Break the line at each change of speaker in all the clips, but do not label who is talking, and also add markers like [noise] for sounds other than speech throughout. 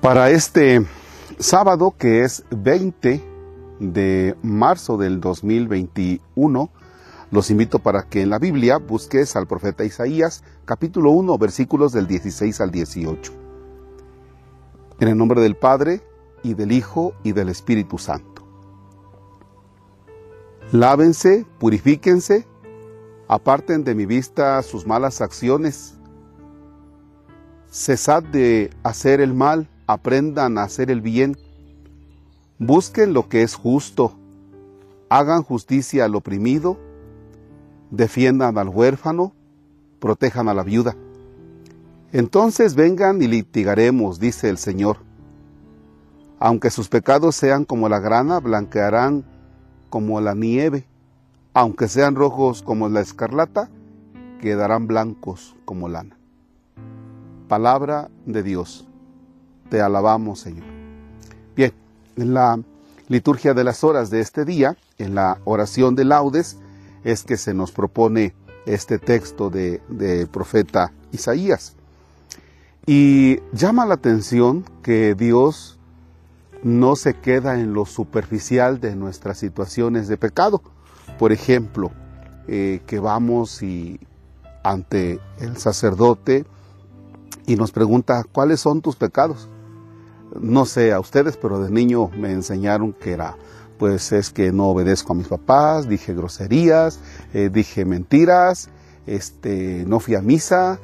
Para este sábado, que es 20 de marzo del 2021, los invito para que en la Biblia busques al profeta Isaías, capítulo 1, versículos del 16 al 18. En el nombre del Padre, y del Hijo, y del Espíritu Santo. Lávense, purifíquense, aparten de mi vista sus malas acciones. Cesad de hacer el mal, aprendan a hacer el bien. Busquen lo que es justo, hagan justicia al oprimido, defiendan al huérfano, protejan a la viuda. Entonces vengan y litigaremos, dice el Señor. Aunque sus pecados sean como la grana, blanquearán como la nieve. Aunque sean rojos como la escarlata, quedarán blancos como lana. Palabra de Dios. Te alabamos, Señor. Bien, en la liturgia de las horas de este día, en la oración de laudes, es que se nos propone este texto de, de profeta Isaías. Y llama la atención que Dios no se queda en lo superficial de nuestras situaciones de pecado. Por ejemplo, eh, que vamos y ante el sacerdote y nos pregunta, ¿cuáles son tus pecados? No sé a ustedes, pero de niño me enseñaron que era, pues es que no obedezco a mis papás, dije groserías, eh, dije mentiras, este, no fui a misa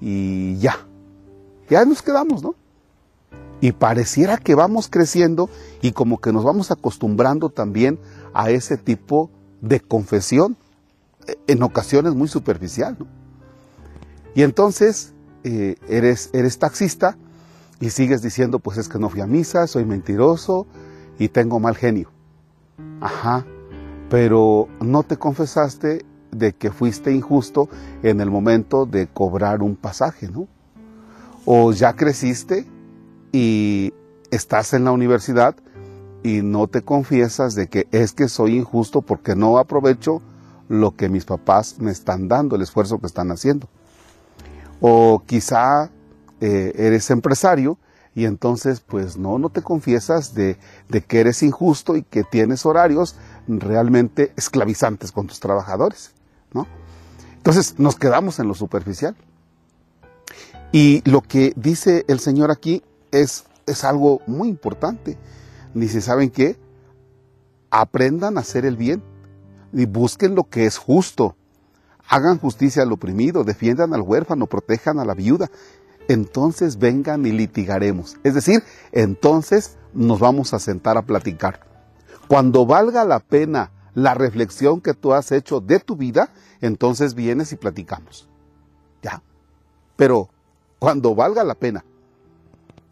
y ya. Ya nos quedamos, ¿no? Y pareciera que vamos creciendo y como que nos vamos acostumbrando también a ese tipo de confesión, eh, en ocasiones muy superficial. Y entonces eh, eres, eres taxista y sigues diciendo, pues es que no fui a misa, soy mentiroso y tengo mal genio. Ajá, pero no te confesaste de que fuiste injusto en el momento de cobrar un pasaje, ¿no? O ya creciste y estás en la universidad y no te confiesas de que es que soy injusto porque no aprovecho lo que mis papás me están dando, el esfuerzo que están haciendo. O quizá eh, eres empresario y entonces pues no, no te confiesas de, de que eres injusto y que tienes horarios realmente esclavizantes con tus trabajadores, ¿no? Entonces nos quedamos en lo superficial. Y lo que dice el Señor aquí es, es algo muy importante. Dice, ¿saben qué? Aprendan a hacer el bien y busquen lo que es justo. Hagan justicia al oprimido, defiendan al huérfano, protejan a la viuda. Entonces vengan y litigaremos. Es decir, entonces nos vamos a sentar a platicar. Cuando valga la pena la reflexión que tú has hecho de tu vida, entonces vienes y platicamos. Ya. Pero cuando valga la pena,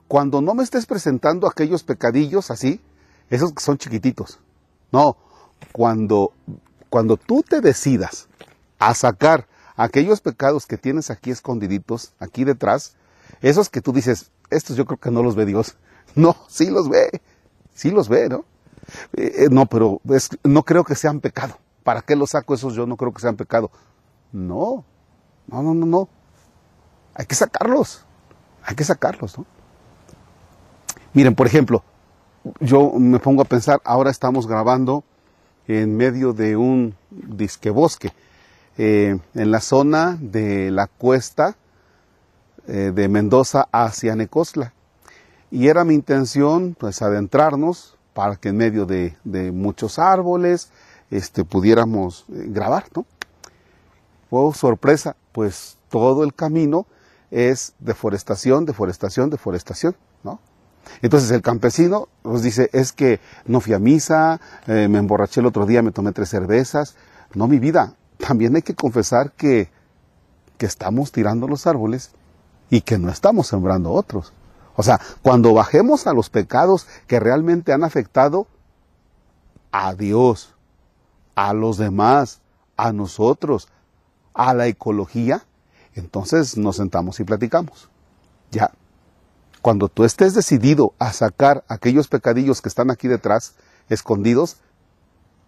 cuando no me estés presentando aquellos pecadillos así, esos que son chiquititos. No, cuando, cuando tú te decidas a sacar aquellos pecados que tienes aquí escondiditos, aquí detrás, esos que tú dices, estos yo creo que no los ve Dios. [laughs] No, sí los ve, sí los ve, ¿no? Eh, eh, no, pero no creo que sean pecado. ¿Para qué los saco esos? Yo no creo que sean pecado. No, no, no, no, no. Hay que sacarlos, hay que sacarlos, ¿no? Miren, por ejemplo, yo me pongo a pensar, ahora estamos grabando en medio de un disque bosque, eh, en la zona de la cuesta eh, de Mendoza hacia Necosla. Y era mi intención, pues, adentrarnos para que en medio de, muchos árboles este, pudiéramos eh, grabar, ¿no? Oh, sorpresa, pues todo el camino es deforestación, deforestación, deforestación, ¿no? Entonces el campesino nos dice, es que no fui a misa, eh, me emborraché el otro día, me tomé tres cervezas. No, mi vida, también hay que confesar que, que estamos tirando los árboles y que no estamos sembrando otros. O sea, cuando bajemos a los pecados que realmente han afectado a Dios, a los demás, a nosotros, a la ecología, entonces nos sentamos y platicamos. Ya, cuando tú estés decidido a sacar aquellos pecadillos que están aquí detrás, escondidos,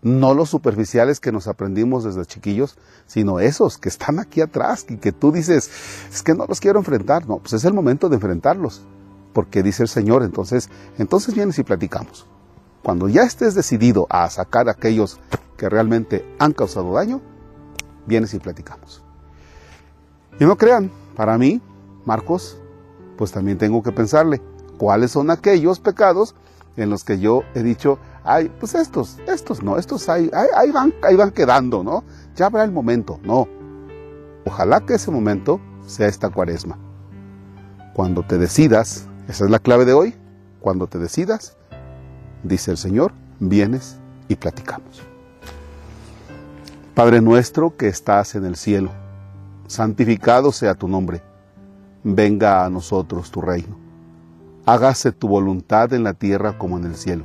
no los superficiales que nos aprendimos desde chiquillos, sino esos que están aquí atrás y que tú dices, es que no los quiero enfrentar. No, pues es el momento de enfrentarlos. porque dice el Señor, entonces, entonces vienes y platicamos. Cuando ya estés decidido a sacar a aquellos que realmente han causado daño, vienes y platicamos. Y no crean, para mí, Marcos, pues también tengo que pensarle cuáles son aquellos pecados en los que yo he dicho, ay, pues estos, estos no, estos ahí, ahí, van, ahí van quedando, ¿no? Ya habrá el momento, no. Ojalá que ese momento sea esta cuaresma. Cuando te decidas, esa es la clave de hoy, cuando te decidas, dice el Señor, vienes y platicamos. Padre nuestro que estás en el cielo, santificado sea tu nombre, venga a nosotros tu reino, hágase tu voluntad en la tierra como en el cielo.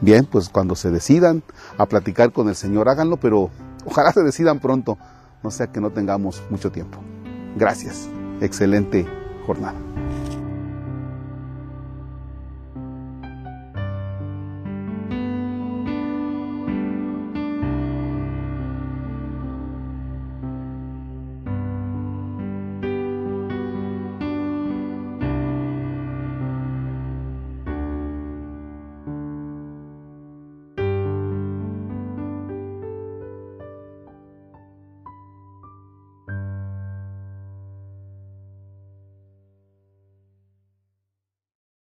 Bien, pues cuando se decidan a platicar con el Señor, háganlo, pero ojalá se decidan pronto, no sea que no tengamos mucho tiempo. Gracias. Excelente jornada.